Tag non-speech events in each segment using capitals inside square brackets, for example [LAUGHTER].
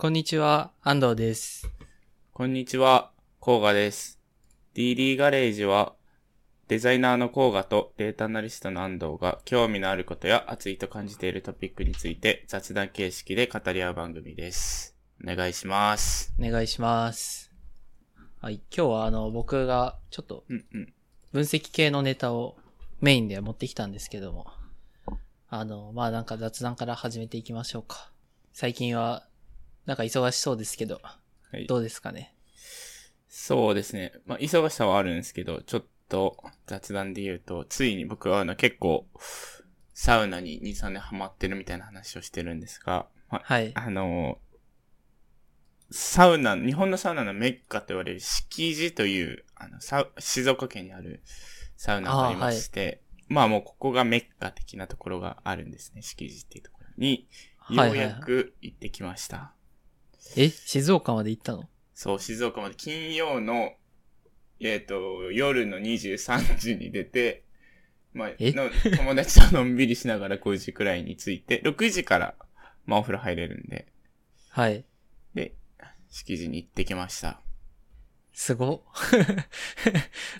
こんにちは、安藤です。こんにちは、コーガです。DD ガレージは、デザイナーのコーガとデータアナリストの安藤が興味のあることや熱いと感じているトピックについて雑談形式で語り合う番組です。お願いします。お願いします。はい、今日はあの、僕がちょっとうんうん。分析系のネタをメインで持ってきたんですけども、あの、まあなんか雑談から始めていきましょうか。最近は、なんか忙しそうですけど、はい。どうですかね？そうですね。まあ、忙しさはあるんですけど、ちょっと雑談で言うと、ついに僕はあの結構、サウナに2、3年ハマってるみたいな話をしてるんですが、まあはい。あの、サウナ、日本のサウナのメッカと言われる敷地という、あの、静岡県にあるサウナがありまして、まあもうここがメッカ的なところがあるんですね、敷地っていうところに、ようやく行ってきました。え、静岡まで行ったの？そう、静岡まで金曜の、えっ、と、夜の23時に出て、まあ、え？の友達とのんびりしながら5時くらいに着いて、6時から、まあお風呂入れるんで、はい。で、敷地に行ってきました。すご。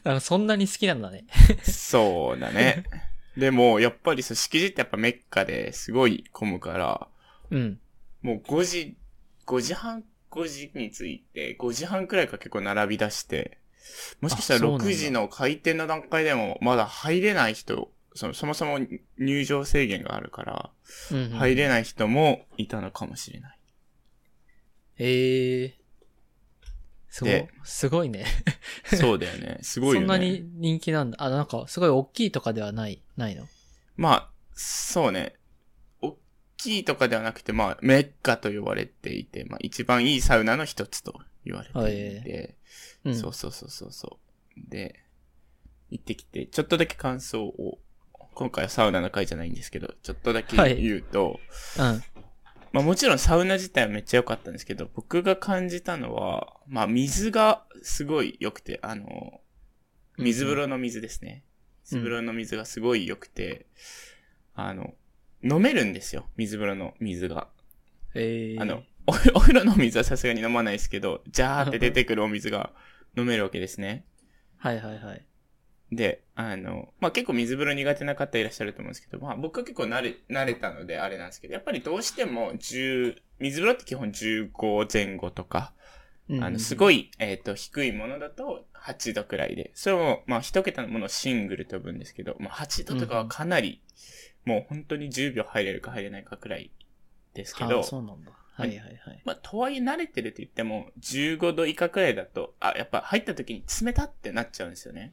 なんかそんなに好きなんだね。そうだね。[LAUGHS] でも、やっぱりそう、敷地ってやっぱメッカですごい混むから、うん。もう5時、5時半、5時に着いて、5時半くらいから結構並び出して、もしかしたらあそうなんだ6時の開店の段階でもまだ入れない人、そのそもそも入場制限があるから、うん、うん。入れない人もいたのかもしれない。ええー。すごいで、すごいね。そうだよね。[LAUGHS] すごいよね。そんなに人気なんだ。あ、なんか、すごい大きいとかではない、ないの？まあ、そうね。大きいとかではなくて、まあ、メッカと呼ばれていて、まあ、一番いいサウナの一つと言われていて、うん。そうそうそうそうそう。で、行ってきて、ちょっとだけ感想を、今回はサウナの回じゃないんですけど、ちょっとだけ言うと、うん。まあもちろんサウナ自体はめっちゃ良かったんですけど、僕が感じたのは、まあ水がすごい良くて、あの、水風呂の水ですね。水風呂の水がすごい良くて、あの、飲めるんですよ、水風呂の水が。ええー。あの、お [LAUGHS] お風呂の水はさすがに飲まないですけど、ジャーって出てくるお水が飲めるわけですね。はいはいはい。で、あの、まあ、結構水風呂苦手な方いらっしゃると思うんですけど、まあ、僕は結構慣れ、慣れたのであれなんですけど、やっぱりどうしても10、水風呂って基本15前後とか、あの、すい。ごい、えっ、と、低いものだと8度くらいで、それも、まあ、一桁のものをシングルと呼ぶんですけど、まあ、8度とかはかなり、もう本当に10秒入れるか入れないかくらいですけどあ、そうなんだ。はいはいはい。まあ、とはいえ慣れてるって言っても、15度以下くらいだと、あ、やっぱ入った時に冷たってなっちゃうんですよね。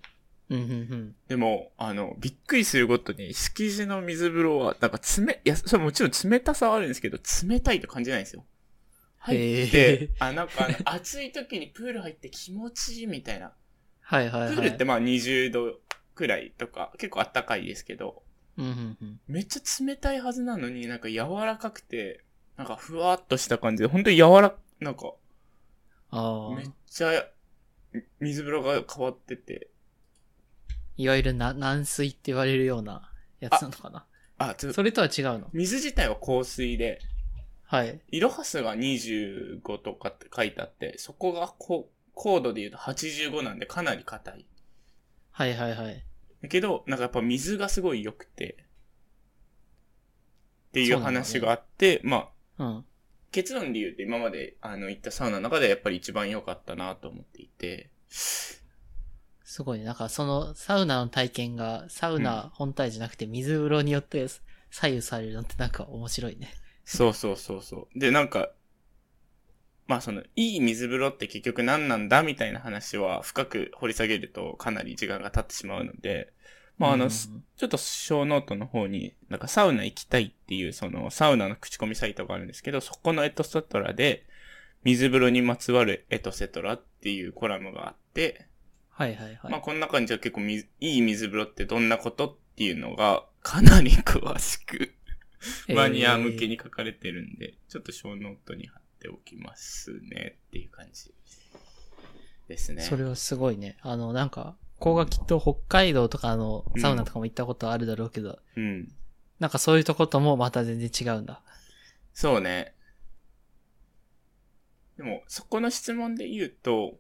うんうんうん。でも、あの、びっくりするごとに、敷地の水風呂は、なんか冷、いや、それもちろん冷たさはあるんですけど、冷たいと感じないんですよ。入って、あ、なんかあの、[LAUGHS] 暑い時にプール入って気持ちいいみたいな。はいはいはい。プールってまあ20度くらいとか、結構あったかいですけど、うんうんうん。めっちゃ冷たいはずなのになんか柔らかくて、なんかふわっとした感じで、本当に柔ら、なんか、ああめっ。ちゃ、水風呂が変わってて、いわゆるな軟水って言われるようなやつなのかな？あ、ちょそれとは違うの？水自体は香水で、はい。イロハスが25とかって書いてあって、そこがこ高度で言うと85なんでかなり硬い。はいはいはい。だけど、なんかやっぱ水がすごい良くて、っていそう話があって、まあ、うん。結論で言うと今まであの行ったサウナの中でやっぱり一番良かったなと思っていて、すごいね。なんかそのサウナの体験がサウナ本体じゃなくて水風呂によって左右されるのってなんか面白いね。そうそうそうそう。で、なんか、まあその、いい水風呂って結局何なんだみたいな話は深く掘り下げるとかなり時間が経ってしまうので、まああの、うんちょっとショーノートの方に、なんかサウナ行きたいっていうそのサウナの口コミサイトがあるんですけど、そこのエトセトラで、水風呂にまつわるエトセトラっていうコラムがあって、はいはいはい。まあこの中にじゃあ結構水いい水風呂ってどんなことっていうのがかなり詳しくマニア向けに書かれてるんで、ちょっとショーノートに貼っておきますねっていう感じですね。それはすごいね。あの、なんか、こうがきっと北海道とかのサウナとかも行ったことあるだろうけど、うん。なんかそういうとこともまた全然違うんだ。そうね。でも、そこの質問で言うと、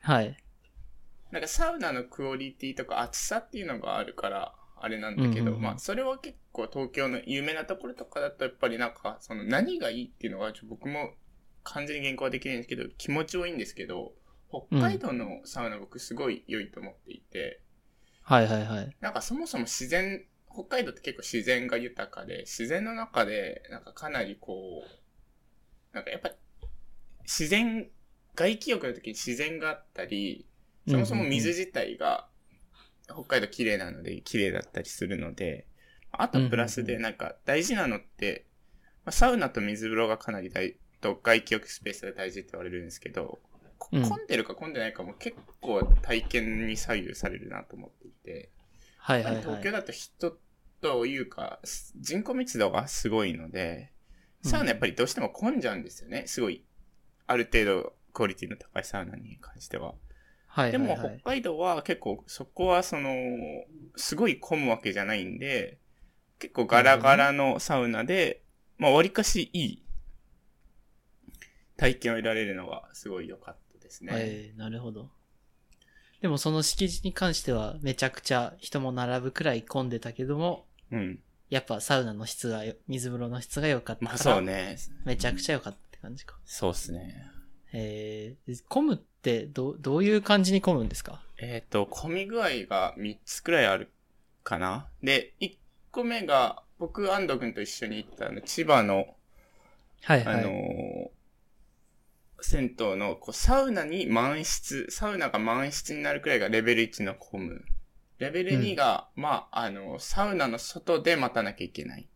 はい。なんかサウナのクオリティとか厚さっていうのがあるから、あれなんだけど、うんうんうんまあ、それは結構東京の有名なところとかだと、やっぱりなんか、その何がいいっていうのが、ちょ僕も完全に原稿はできないんですけど、気持ちはいいんですけど、北海道のサウナ僕すごい良いと思っていて、はいはいはい。なんかそもそも自然、北海道って結構自然が豊かで、自然の中で、なんかかなりこう、なんかやっぱ、自然、外気浴の時に自然があったり、そもそも水自体が、北海道綺麗なので、綺麗だったりするので、あとプラスでなんか大事なのって、まあ、サウナと水風呂がかなり大、と外気浴スペースが大事って言われるんですけど、混んでるか混んでないかも結構体験に左右されるなと思っていて、はいはいはい。東京だと人というか、人口密度がすごいので、サウナやっぱりどうしても混んじゃうんですよね。すごい、ある程度クオリティの高いサウナに関しては。はいでもはいはい。北海道は結構そこはその、すごい混むわけじゃないんで、結構ガラガラのサウナで、まあ割かしいい体験を得られるのがすごい良かったですね。えー、なるほど。でもその敷地に関してはめちゃくちゃ人も並ぶくらい混んでたけども、うん。やっぱサウナの質がよ、水風呂の質が良かったから、まあそうね。めちゃくちゃ良かったって感じか。そうっすね。えー、混むってど、どういう感じに混むんですか？えっ、と、混み具合が3つくらいあるかな。で、1個目が、僕、安藤くんと一緒に行ったあの、千葉の、はいはい。あのー銭湯のこうサウナに満室、サウナが満室になるくらいがレベル1の混む。レベル2が、まあ、あの、サウナの外で待たなきゃいけないっ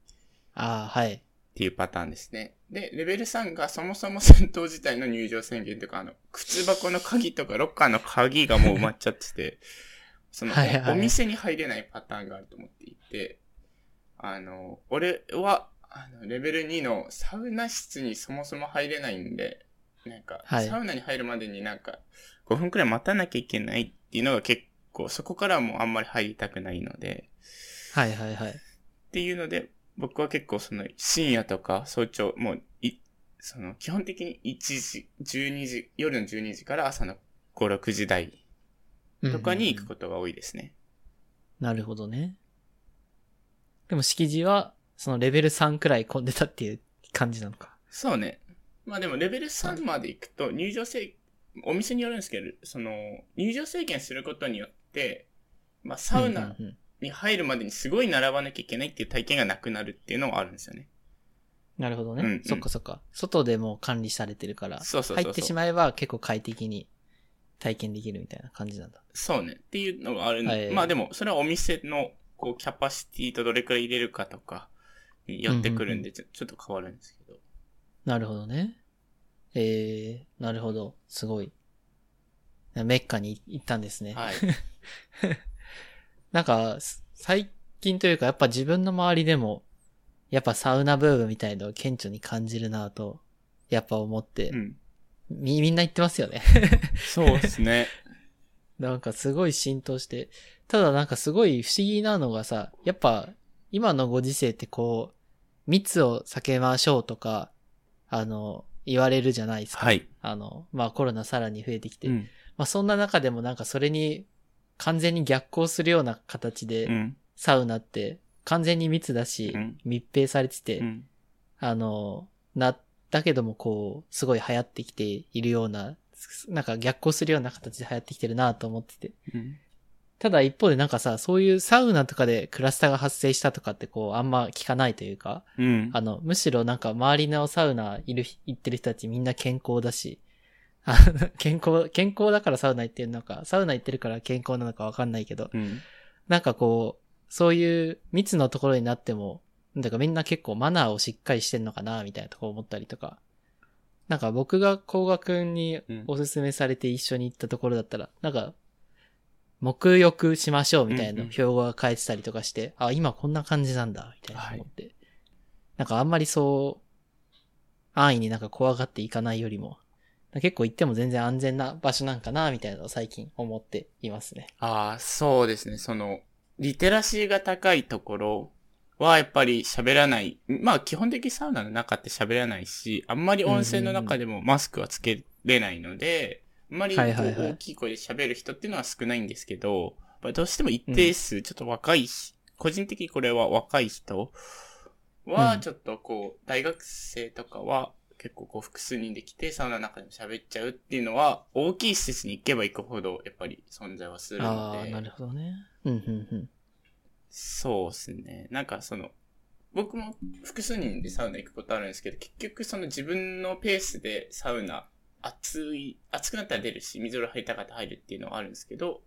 ああ、はい。ていうパターンですね。で、レベル3がそもそも銭湯自体の入場宣言とか、あの、靴箱の鍵とかロッカーの鍵がもう埋まっちゃってて、[LAUGHS] その、はいはいお店に入れないパターンがあると思っていて、あの、俺は、あの、レベル2のサウナ室にそもそも入れないんで、なんか、はいサウナに入るまでになんか、5分くらい待たなきゃいけないっていうのが結構、そこからはもうあんまり入りたくないので、はいはいはい。っていうので、僕は結構その深夜とか早朝、もうい、その基本的に1時、12時、夜の12時から朝の5、6時台とかに行くうんうんうんことが多いですね。なるほどね。でも敷地は、そのレベル3くらい混んでたっていう感じなのか。そうね。まあでもレベル3まで行くと入場制、お店によるんですけど、その入場制限することによって、まあサウナに入るまでにすごい並ばなきゃいけないっていう体験がなくなるっていうのがあるんですよね。なるほどね。うんうんそっかそっか。外でもう管理されてるから、そうそうそうそう入ってしまえば結構快適に体験できるみたいな感じなんだ。そうね。っていうのがあるんで、はいまあでも、それはお店の、こう、キャパシティとどれくらい入れるかとか、によってくるんで、ちょっと変わるんですけど。なるほどね。えー、なるほど。すごい。メッカに行ったんですね。はい。[LAUGHS] なんか、す最近というかやっぱ自分の周りでも、やっぱサウナブームみたいのを顕著に感じるなと、やっぱ思って、うん。み、みんな言ってますよね。[LAUGHS] そうですね。[LAUGHS] なんかすごい浸透して、ただなんかすごい不思議なのがさ、やっぱ今のご時世ってこう、密を避けましょうとか、あの、言われるじゃないですか。はい。あの、まあコロナさらに増えてきて、うん。まあそんな中でもなんかそれに完全に逆行するような形で、うん。サウナって完全に密だし、うん密閉されてて、うん。あの、な、だけどもこう、すごい流行ってきているような、なんか逆行するような形で流行ってきてるなと思ってて。うん。ただ一方でなんかさ、そういうサウナとかでクラスターが発生したとかってこう、あんま聞かないというか、うん。あの、むしろなんか周りのサウナいる、行ってる人たちみんな健康だし、あ [LAUGHS] 健康、健康だからサウナ行ってるのか、サウナ行ってるから健康なのかわかんないけど、うん。なんかこう、そういう密のところになっても、だからみんな結構マナーをしっかりしてんのかな、みたいなところ思ったりとか。なんか僕が高賀くんにおすすめされて一緒に行ったところだったら、なんか、沐浴しましょうみたいなうんうん標語が書いてたりとかして、あ、今こんな感じなんだ、みたいな思って。なんかあんまりそう、安易になんか怖がっていかないよりも、結構行っても全然安全な場所なんかな、みたいなのを最近思っていますね。ああ、そうですね。その、リテラシーが高いところ、はやっぱり喋らない。まあ基本的にサウナの中って喋らないし、あんまり温泉の中でもマスクはつけれないので、あんまり大きい声で喋る人っていうのは少ないんですけど、どうしても一定数、ちょっと若い、個人的にこれは若い人うんはちょっとこう、大学生とかは結構こう複数人で来てサウナの中でも喋っちゃうっていうのは、大きい施設に行けば行くほどやっぱり存在はするのああ、で。なるほどね。うん、うん、うん。そうですね。なんかその、僕も複数人でサウナ行くことあるんですけど、結局その自分のペースでサウナ、暑い、暑くなったら出るし、水風呂入りたかったら入るっていうのはあるんですけど、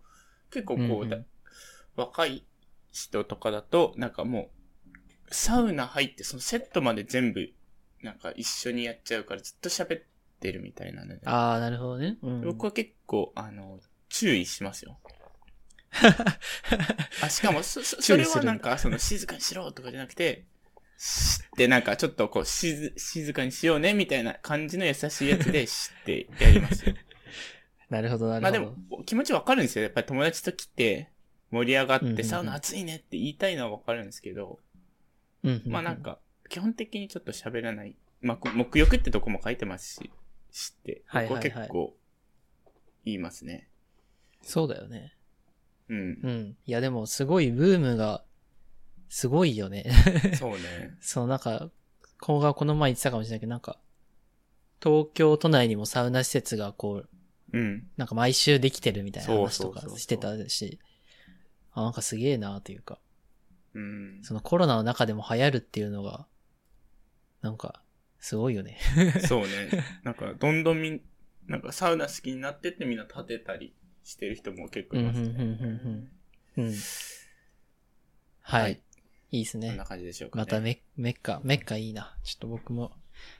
結構こう、うんうんだ若い人とかだと、なんかもう、サウナ入ってそのセットまで全部、なんか一緒にやっちゃうからずっと喋ってるみたいなので、ああ、なるほどね。うん。僕は結構、あの、注意しますよ。[LAUGHS] あ、しかも、そ、[LAUGHS] そそれはなんか、その、静かにしろとかじゃなくて、しってなんか、ちょっとこう、しず、静かにしようね、みたいな感じの優しいやつで、[LAUGHS] しってやりますよ。なるほど、なるほど。まあでも、気持ちわかるんですよ。やっぱり友達と来て、盛り上がって、うんうんうんサウナ暑いねって言いたいのはわかるんですけど、うん、うんうん、まあなんか、基本的にちょっと喋らない。まあ、こ目欲ってとこも書いてますし、知って、はいはいはい結構、言いますね。そうだよね。うんう。ん。いや、でも、すごいブームが、すごいよね。そうね。[LAUGHS] そう、なんか、こがこの前言ってたかもしれないけど、なんか、東京都内にもサウナ施設がこう、うん。なんか毎週できてるみたいな話とかしてたし、あ、なんかすげえなというか、うん。そのコロナの中でも流行るっていうのが、なんか、すごいよね。[LAUGHS] そうね。なんか、どんどんみん、なんかサウナ好きになってってみんな立てたりしてる人も結構うん、うん、いますうん、ね。うん。うん。はい。はいい、いですねこんな。感じでしょうか、ね。またメメッカ、メッカいいな。ちょっと僕も。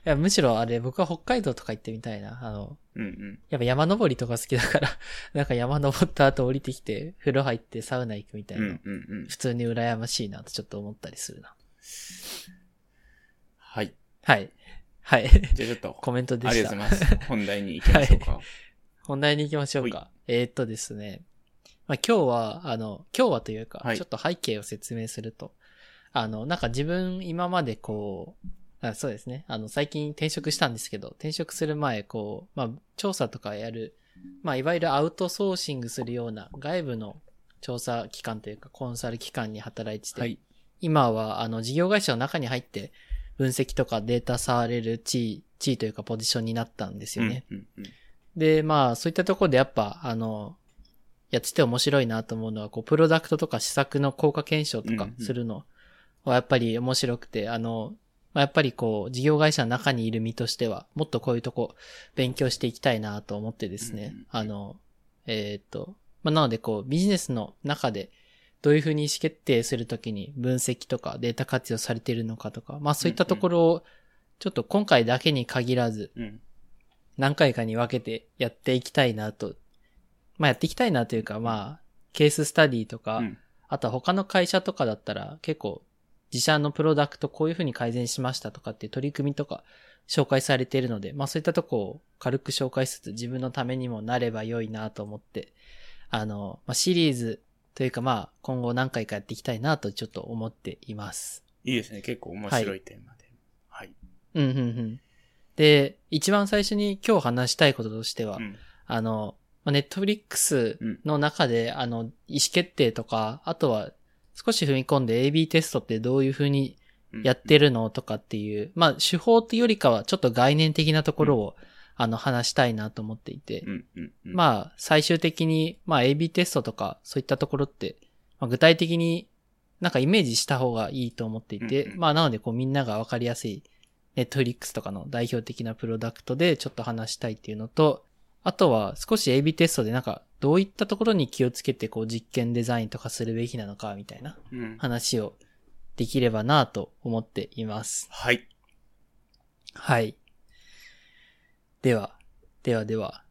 いや、むしろあれ、僕は北海道とか行ってみたいな。あの、うんうん。やっぱ山登りとか好きだから、[LAUGHS] なんか山登った後降りてきて、風呂入ってサウナ行くみたいな。うんうんうん。普通に羨ましいなとちょっと思ったりするな。はい。はい。はい。じゃあちょっと、コメントでありした。がとうございます。本題に行きましょうか。本題に行きましょうか。えーっとですね。まあ、今日は、あの、今日はというか、はいちょっと背景を説明すると、あの、なんか自分今までこう、あそうですね。あの、最近転職したんですけど、転職する前、こう、まあ、調査とかやる、まあ、いわゆるアウトソーシングするような外部の調査機関というか、コンサル機関に働いてて、はい。今は、あの、事業会社の中に入って、分析とかデータ触れる地位、地位というかポジションになったんですよね。うんうんうん。で、まあ、そういったところでやっぱ、あの、やってて面白いなと思うのは、こう、プロダクトとか施策の効果検証とかうんうんするのはやっぱり面白くて、あの、まあ、やっぱりこう、事業会社の中にいる身としては、もっとこういうとこ勉強していきたいなと思ってですね、うんうんあの、えーっと、まあ、なのでこう、ビジネスの中で、どういうふうに意思決定するときに分析とかデータ活用されているのかとか、まあそういったところを、ちょっと今回だけに限らず、うん。何回かに分けてやっていきたいなと。まあやっていきたいなというか、まあ、ケーススタディとか、うんあとは他の会社とかだったら結構自社のプロダクトこういう風に改善しましたとかっていう取り組みとか紹介されているので、まあそういったとこを軽く紹介しつつ自分のためにもなれば良いなと思って、あの、まあ、シリーズというかまあ今後何回かやっていきたいなとちょっと思っています。いいですね。結構面白いテーマで。はい。うんうんうん。で、一番最初に今日話したいこととしては、うん。あの、ネットフリックスの中で、あの、意思決定とか、あとは少し踏み込んで AB テストってどういう風にうん。やってるのとかっていう、まあ手法っていうよりかはちょっと概念的なところを、あの話したいなと思っていて。まあ最終的に、まあ AB テストとかそういったところって、まあ、具体的になんかイメージした方がいいと思っていて、まあなのでこうみんながわかりやすいネットフリックスとかの代表的なプロダクトでちょっと話したいっていうのと、あとは少し AB テストでなんかどういったところに気をつけてこう実験デザインとかするべきなのかみたいなうん。話をできればなと思っています。はい。はい。では、ではではは、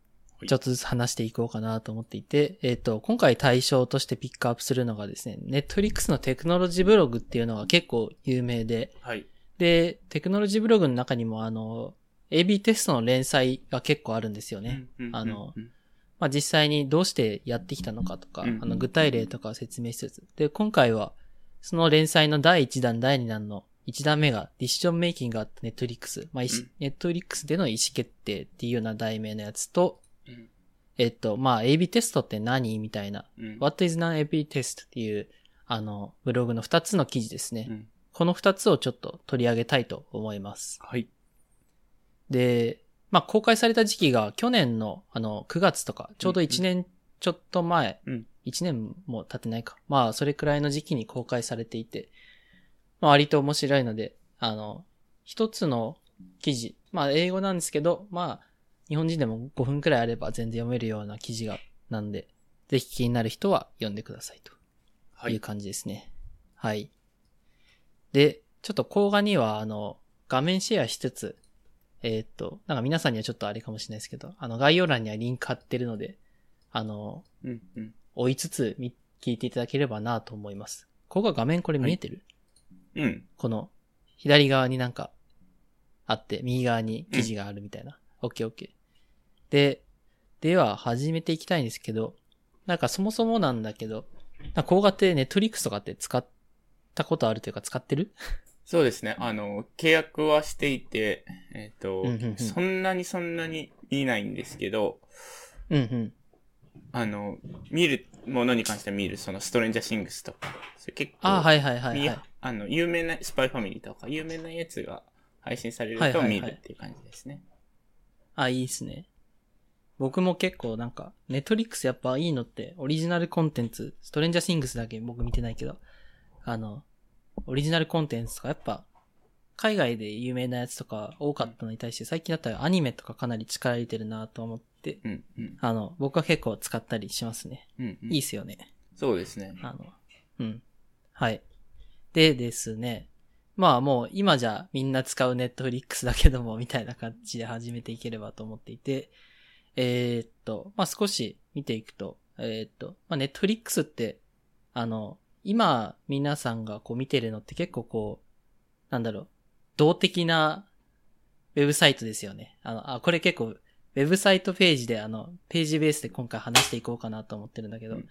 いちょっとずつ話していこうかなと思っていて、えっ、と、今回対象としてピックアップするのがですね、Netflix のテクノロジーブログっていうのが結構有名で、はい。で、テクノロジーブログの中にもあの、AB テストの連載が結構あるんですよね。うんうんうんあの、まあ、実際にどうしてやってきたのかとか、うんあの具体例とかを説明しつつ。で、今回は、その連載の第1弾、第2弾の1弾目がディシジョンメイキングがあったネットリックス。まあ、ネットリックスでの意思決定っていうような題名のやつと、うん、えっと、まあ、AB テストって何みたいな、うん、What is non-AB test っていう、あの、ブログの2つの記事ですね。うん、この2つをちょっと取り上げたいと思います。はい。で、まあ、公開された時期が去年の、あの、9月とか、ちょうど1年ちょっと前、うん、1年も経ってないか。まあ、それくらいの時期に公開されていて、まあ、割と面白いので、あの、一つの記事、まあ、英語なんですけど、まあ、日本人でも5分くらいあれば全然読めるような記事が、なんで、ぜひ気になる人は読んでくださいと。い。う感じですね。はい。はい、で、ちょっと動画には、あの、画面シェアしつつ、えー、っと、なんか皆さんにはちょっとあれかもしれないですけど、あの概要欄にはリンク貼ってるので、あの、うんうん、追いつつ聞いていただければなと思います。ここが画面これ見えてる、はい、うん。この、左側になんかあって、右側に記事があるみたいな。オッケーオッケー。で、では始めていきたいんですけど、なんかそもそもなんだけど、なんか動画ってネットリックスとかって使ったことあるというか使ってる？そうですね。あの、契約はしていて、えっ、ー、と、うんうんうん、そんなにそんなに見ないんですけど、うんうん。あの、見るものに関しては見る、そのストレンジャーシングスとか、それ結構、あはいはいはい、はい、あの、有名な、スパイファミリーとか、有名なやつが配信されると見るっていう感じですね。はいはいはい、あ、いいっすね。僕も結構なんか、ネットリックスやっぱいいのって、オリジナルコンテンツ、ストレンジャーシングスだけ僕見てないけど、あの、オリジナルコンテンツとかやっぱ、海外で有名なやつとか多かったのに対して、最近だったらアニメとかかなり力入れてるなと思って、うんうん、あの、僕は結構使ったりしますね。うんうん、いいっすよね。そうですね。あの、うん。はい。でですね、まあもう今じゃみんな使うネットフリックスだけども、みたいな感じで始めていければと思っていて、えー、っと、まあ少し見ていくと、えー、っと、まあネットフリックスって、あの、今、皆さんがこう見てるのって結構こう、なんだろう、動的なウェブサイトですよね。あの、あ、これ結構、ウェブサイトページで、あの、ページベースで今回話していこうかなと思ってるんだけど、うんうん、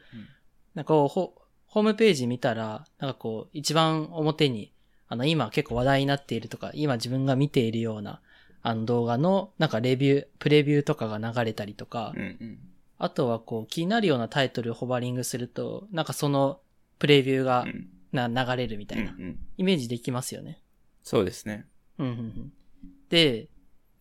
なんかこう、ホームページ見たら、なんかこう、一番表に、あの、今結構話題になっているとか、今自分が見ているような、あの動画の、なんかレビュー、プレビューとかが流れたりとか、うんうん、あとはこう、気になるようなタイトルをホバリングすると、なんかそのプレビューがな、流れるみたいな、イメージできますよね。そうですね。うんうんうん。で、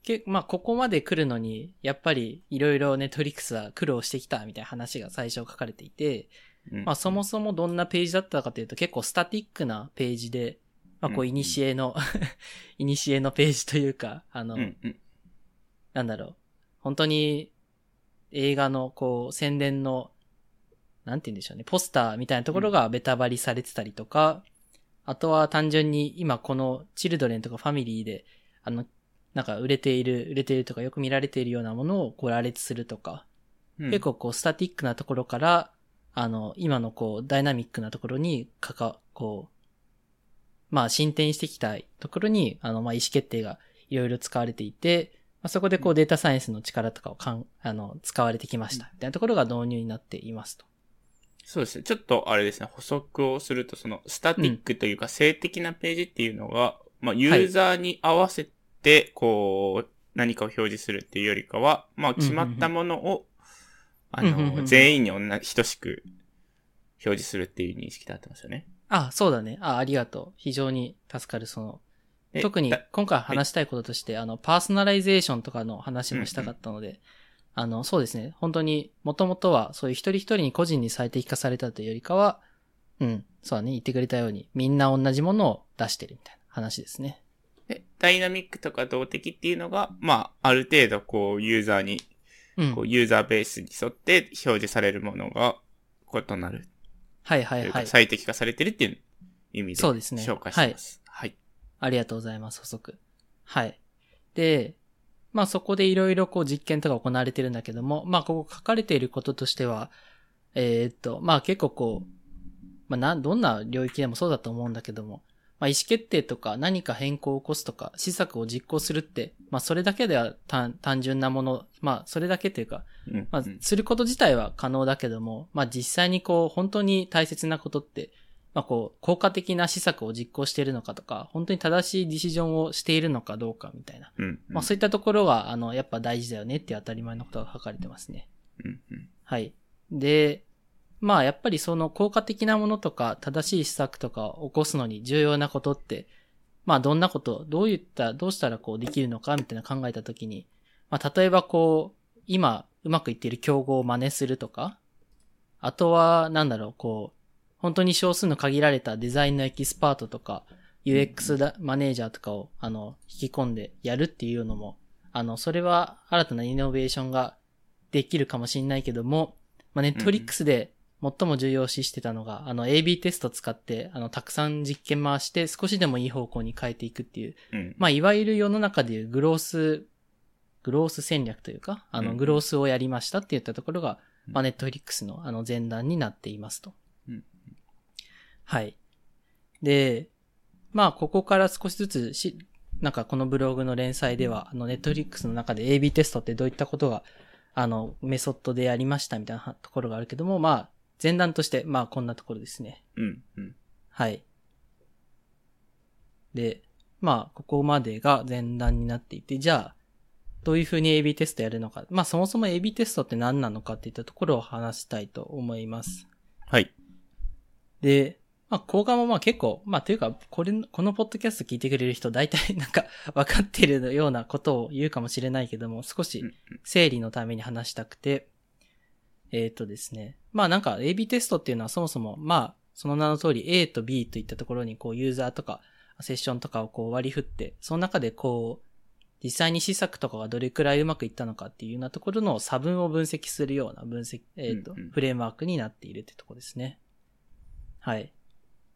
けまあ、ここまで来るのに、やっぱりいろいろネットリックスは苦労してきたみたいな話が最初書かれていて、うん、まあ、そもそもどんなページだったかというと結構スタティックなページで、まあ、こう、イニシエのイニシエのページというか、あの、うんうん、なんだろう。本当に映画のこう、宣伝のなんて言うんでしょうね、ポスターみたいなところがベタバリされてたりとか、あとは単純に今このチルドレンとかファミリーで、あの、なんか売れている、売れているとかよく見られているようなものをこう羅列するとか、うん、結構こうスタティックなところから、あの、今のこうダイナミックなところにかか、こう、まあ進展してきたところに、あの、まあ意思決定がいろいろ使われていて、まあ、そこでこうデータサイエンスの力とかをかん、あの、使われてきました。みたいなところが導入になっていますと。そうですね。ちょっとあれですね、補足をすると、そのスタティックというか静的なページっていうのが、うん、まあユーザーに合わせて、こう、何かを表示するっていうよりかは、まあ決まったものを、あの、全員に同じ、等しく表示するっていう認識であってますよね。あ、そうだね。あ、ありがとう。非常に助かる、その、特に今回話したいこととして、あの、パーソナライゼーションとかの話もしたかったので、うんうんあの、そうですね。本当に、もともとは、そういう一人一人に個人に最適化されたというよりかは、うん、そうだね、言ってくれたように、みんな同じものを出してるみたいな話ですね。で、ダイナミックとか動的っていうのが、まあ、ある程度、こう、ユーザーに、こう、ユーザーベースに沿って表示されるものが異なる。はいはいはい。最適化されてるっていう意味で、そうですね。紹介します。はい。はい、ありがとうございます、補足。はい。で、まあそこでいろいろこう実験とか行われてるんだけども、まあここ書かれていることとしては、えー、っと、まあ結構こう、まあな、どんな領域でもそうだと思うんだけども、まあ意思決定とか何か変更を起こすとか、施策を実行するって、まあそれだけでは単純なもの、まあそれだけというか、まあすること自体は可能だけども、まあ実際にこう本当に大切なことって、まあこう、効果的な施策を実行しているのかとか、本当に正しいディシジョンをしているのかどうかみたいな。うんうん。まあそういったところは、あの、やっぱ大事だよねっていう当たり前のことが書かれてますね。うんうん。はい。で、まあやっぱりその効果的なものとか正しい施策とかを起こすのに重要なことって、まあどんなこと、どういった、どうしたらこうできるのかみたいな考えたときに、まあ例えばこう、今うまくいっている競合を真似するとか、あとはなんだろう、こう、本当に少数の限られたデザインのエキスパートとか、UX だマネージャーとかを、あの、引き込んでやるっていうのも、あの、それは新たなイノベーションができるかもしれないけども、まあ、ネットフリックスで最も重要視してたのが、あの、AB テスト使って、あの、たくさん実験回して少しでもいい方向に変えていくっていう、うん。まあ、いわゆる世の中でいうグロース、グロース戦略というか、あの、うんグロースをやりましたって言ったところが、うんまあ、ネットフリックスのあの前段になっていますと。うんはい。で、まあ、ここから少しずつし、なんかこのブログの連載では、あの、ネットフリックスの中で AB テストってどういったことが、あの、メソッドでやりましたみたいなところがあるけども、まあ、前段として、まあ、こんなところですね。うんうん。はい。で、まあ、ここまでが前段になっていて、じゃあ、どういうふうに AB テストやるのか。まあ、そもそも AB テストって何なのかっていったところを話したいと思います。はい。で、まあ、講画もまあ結構、まあ、というか、これ、このポッドキャスト聞いてくれる人、大体 [LAUGHS] なんか分かってるようなことを言うかもしれないけども、少しうん整理のために話したくて、えっ、とですね。まあなんか AB テストっていうのはそもそも、まあ、その名の通り A と B といったところにこうユーザーとかセッションとかをこう割り振って、その中でこう、実際に施策とかがどれくらいうまくいったのかっていうようなところの差分を分析するような分析、えっ、と、うんうんフレームワークになっているってとこですね。はい。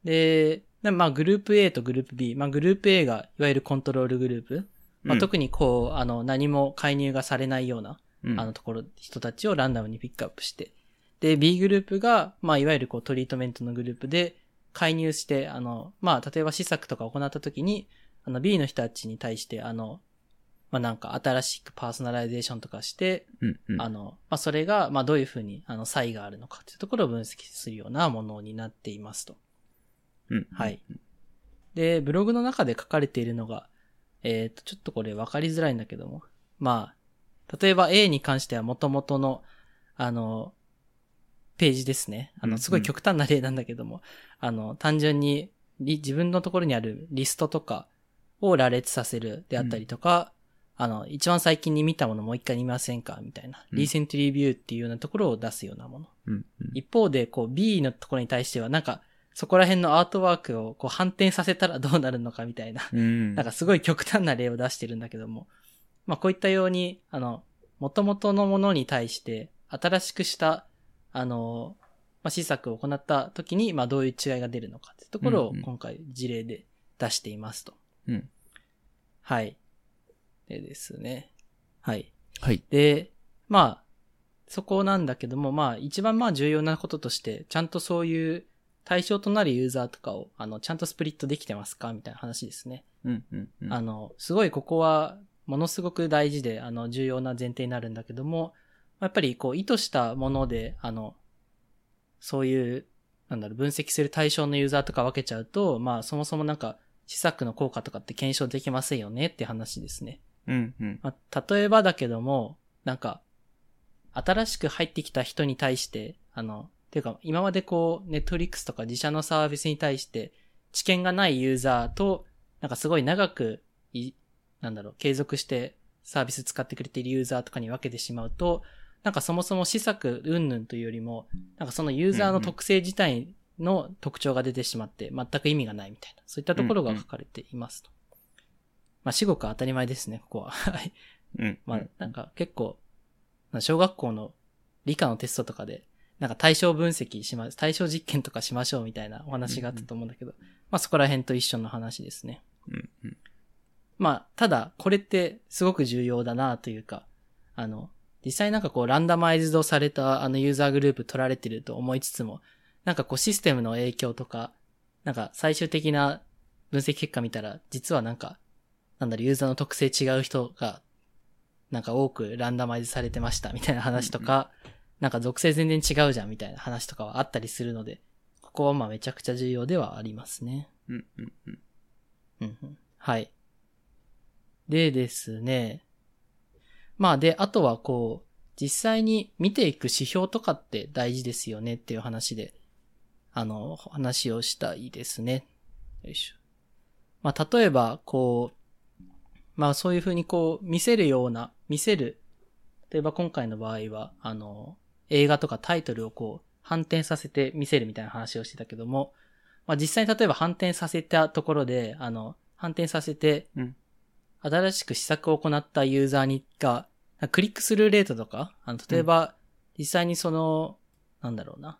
で、でまあグループ A とグループ B。まあグループ A がいわゆるコントロールグループ。まあ、特にこう、あの、何も介入がされないような、うんあのところ、人たちをランダムにピックアップして。で、B グループが、まあ、いわゆるこうトリートメントのグループで介入して、あの、まあ、例えば施策とか行った時に、あの、B の人たちに対して、あの、まあ、なんか新しくパーソナライゼーションとかして、うんうん。あの、まあ、それが、まあ、どういうふうに、あの、差異があるのかっていうところを分析するようなものになっていますと。うん。はい。で、ブログの中で書かれているのが、えっ、と、ちょっとこれ分かりづらいんだけども、まあ、例えば A に関しては元々の、あの、ページですね。あの、うんうんすごい極端な例なんだけども、あの、単純にリ自分のところにあるリストとかを羅列させるであったりとか、あの、一番最近に見たものもう一回見ませんか？みたいな、うんリーセントリビューっていうようなところを出すようなもの。うんうん。一方で、こう B のところに対しては、なんか、そこら辺のアートワークをこう反転させたらどうなるのかみたいな、うん。なんかすごい極端な例を出してるんだけども、まあこういったように、あの、元々のものに対して、新しくした、あの、まあ、施策を行った時に、まあどういう違いが出るのかっていうところをうんうん今回事例で出していますと。うん。はい。でですね。はい。はい。で、まあ、そこなんだけども、まあ、一番まあ重要なこととして、ちゃんとそういう対象となるユーザーとかを、あの、ちゃんとスプリットできてますか？みたいな話ですね。うんうんうん。あの、すごいここは、ものすごく大事で、あの、重要な前提になるんだけども、やっぱりこう、意図したもので、あの、そういう、なんだろう、分析する対象のユーザーとか分けちゃうと、まあ、そもそもなんか、施策の効果とかって検証できませんよねって話ですね。うんうん。まあ、例えばだけども、なんか、新しく入ってきた人に対して、あの、ていうか、今までこう、ネットフリックスとか自社のサービスに対して、知見がないユーザーと、なんかすごい長くい、なんだろう、継続してサービス使ってくれているユーザーとかに分けてしまうと、なんかそもそも施策云々というよりも、なんかそのユーザーの特性自体の特徴が出てしまって、全く意味がないみたいな、そういったところが書かれていますと。まあ、至極当たり前ですね、ここは。はい。うん。[LAUGHS] まあ、なんか結構、まあ小学校の理科のテストとかで、なんか対象分析しま、対象実験とかしましょうみたいなお話があったと思うんだけど、まあそこら辺と一緒の話ですね。うんうん。まあ、ただ、これってすごく重要だなというか、あの、実際なんかこうランダマイズドされたあのユーザーグループ取られてると思いつつも、なんかこうシステムの影響とか、なんか最終的な分析結果見たら、実はなんか、なんだろう、ユーザーの特性違う人が、なんか多くランダマイズされてましたみたいな話とか、なんか属性全然違うじゃんみたいな話とかはあったりするので、こはまあめちゃくちゃ重要ではありますね。うんうんうん。うんうんはい。でですね。まあで、あとはこう、実際に見ていく指標とかって大事ですよねっていう話で、あの、話をしたいですね。よいしょ。まあ例えば、こう、まあそういうふうにこう、見せるような、見せる。例えば今回の場合は、あの、映画とかタイトルをこう、反転させて見せるみたいな話をしてたけども、まあ実際に例えば反転させたところで、あの、反転させてうん、新しく施策を行ったユーザーにが、クリックスルーレートとか、あの、例えば、実際にその、なんだろうな、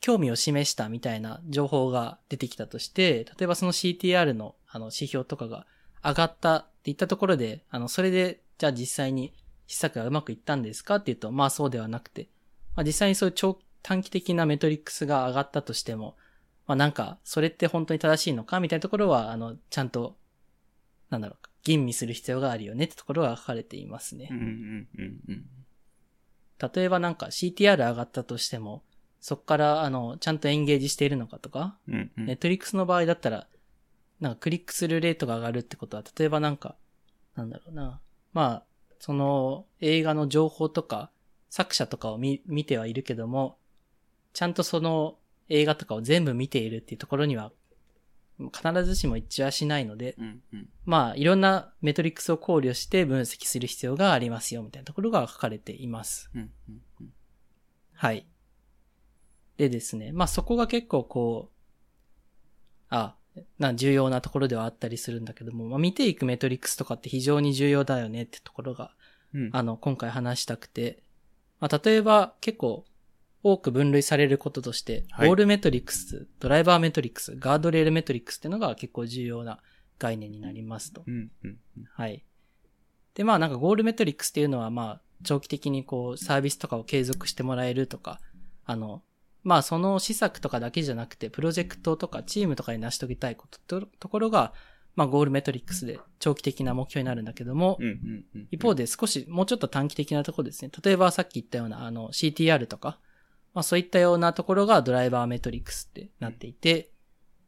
興味を示したみたいな情報が出てきたとして、例えばその CTR のあの指標とかが上がったっていったところで、あの、それで、じゃあ実際に施策がうまくいったんですか？っていうと、まあそうではなくて、まあ実際にそういう長短期的なメトリックスが上がったとしても、まあなんか、それって本当に正しいのかみたいなところは、あの、ちゃんと、なんだろう、吟味する必要があるよねってところが書かれていますね。うんうんうんうん。例えばなんか CTR 上がったとしても、そこから、あの、ちゃんとエンゲージしているのかとか、うんうんネットリックスの場合だったら、なんかクリックするレートが上がるってことは、例えばなんか、なんだろうな。まあ、その映画の情報とか、作者とかを見、見てはいるけども、ちゃんとその映画とかを全部見ているっていうところには、必ずしも一致はしないので、うんうんまあ、いろんなメトリックスを考慮して分析する必要がありますよ、みたいなところが書かれています。うんうんうんはい。でですね、まあそこが結構こう、あ、な、重要なところではあったりするんだけども、まあ見ていくメトリックスとかって非常に重要だよねってところが、うんあの、今回話したくて、まあ例えば結構多く分類されることとして、はいゴールメトリックス、ドライバーメトリックス、ガードレールメトリックスっていうのが結構重要な概念になりますと。うんうんうんはい。で、まあなんかゴールメトリックスっていうのはまあ長期的にこうサービスとかを継続してもらえるとか、あの、まあその施策とかだけじゃなくてプロジェクトとかチームとかに成し遂げたいこととところが、まあゴールメトリックスで長期的な目標になるんだけども、一方で少しもうちょっと短期的なところですね。例えばさっき言ったようなあの CTR とか、まあそういったようなところがドライバーメトリックスってなっていて、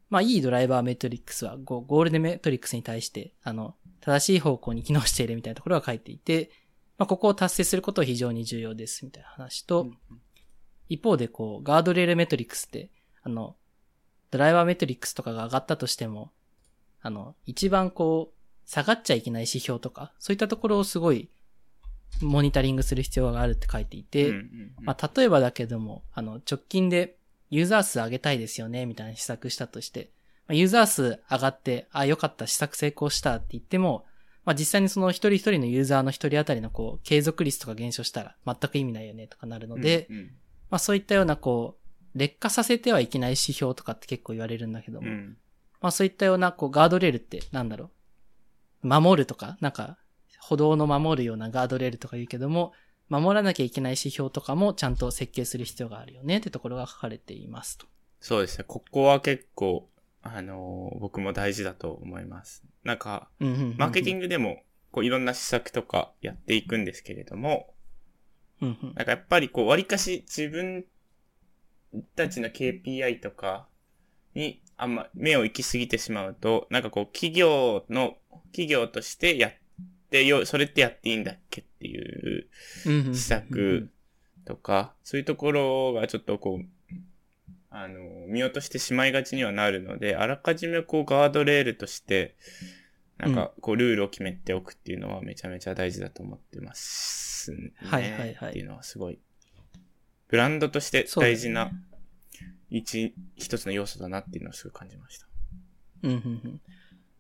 まあいいドライバーメトリックスはゴゴールデンメトリックスに対して、あの、正しい方向に機能しているみたいなところが書いていて、まあここを達成することは非常に重要ですみたいな話と、うん一方でこう、ガードレールメトリックスって、あの、ドライバーメトリックスとかが上がったとしても、あの、一番こう、下がっちゃいけない指標とか、そういったところをすごい、モニタリングする必要があるって書いていて、うんうんうん。まあ、例えばだけども、あの、直近でユーザー数上げたいですよね、みたいな施策したとして、まあ、ユーザー数上がって、あ、よかった、施策成功したって言っても、まあ、実際にその一人一人のユーザーの一人当たりのこう、継続率とか減少したら全く意味ないよね、とかなるので、うんまあそういったようなこう、劣化させてはいけない指標とかって結構言われるんだけども、うんまあそういったようなこうガードレールってなんだろう。守るとか、なんか歩道の守るようなガードレールとか言うけども、守らなきゃいけない指標とかもちゃんと設計する必要があるよねってところが書かれていますと。そうですね。ここは結構、あのー僕も大事だと思います。なんか、マーケティングでも、こういろんな施策とかやっていくんですけれども、うんうん。なんかやっぱりこう、割かし自分たちの KPI とかにあんま目を行き過ぎてしまうと、なんかこう、企業の、企業としてやってよ、それってやっていいんだっけっていう施策とか、そういうところがちょっとこう、あの、見落としてしまいがちにはなるので、あらかじめこうガードレールとして、なんかこうルールを決めておくっていうのはめちゃめちゃ大事だと思ってますね。はいはいはいっていうのはすごい、ブランドとして大事な一、一つの要素だなっていうのをすごい感じました。うんうんうん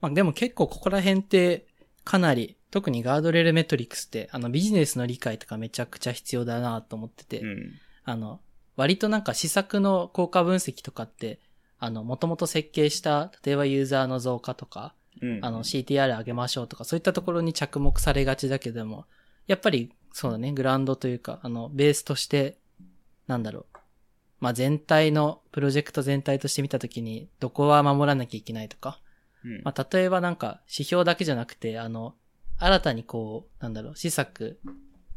まあでも結構ここら辺ってかなり、特にガードレールメトリックスってあのビジネスの理解とかめちゃくちゃ必要だなと思ってて、うん。あの、割となんか施策の効果分析とかって、あの、もともと設計した、例えばユーザーの増加とか、うん。あの、CTR 上げましょうとか、そういったところに着目されがちだけども、やっぱり、そうだね、グラウンドというか、あの、ベースとして、なんだろう。まあ、全体の、プロジェクト全体として見たときに、どこは守らなきゃいけないとか、うん、まあ、例えばなんか、指標だけじゃなくて、あの、新たにこう、なんだろう、施策、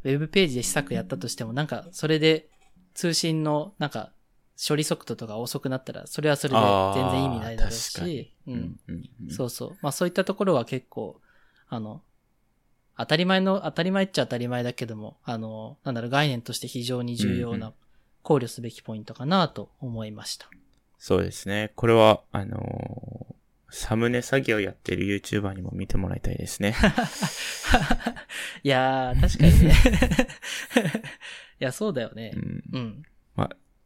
ウェブページで施策やったとしても、なんか、それで、通信の、なんか、処理速度とか遅くなったら、それはそれで全然意味ないだろうし、うん、そうそう。まあそういったところは結構、あの、当たり前の、当たり前っちゃ当たり前だけども、あの、なんだろう、概念として非常に重要な、考慮すべきポイントかなと思いました。そうですね。これは、あのー、サムネ作業やってる YouTuber にも見てもらいたいですね。[LAUGHS] いやー、確かにね。[LAUGHS] いや、そうだよね。うん。うん、まあ、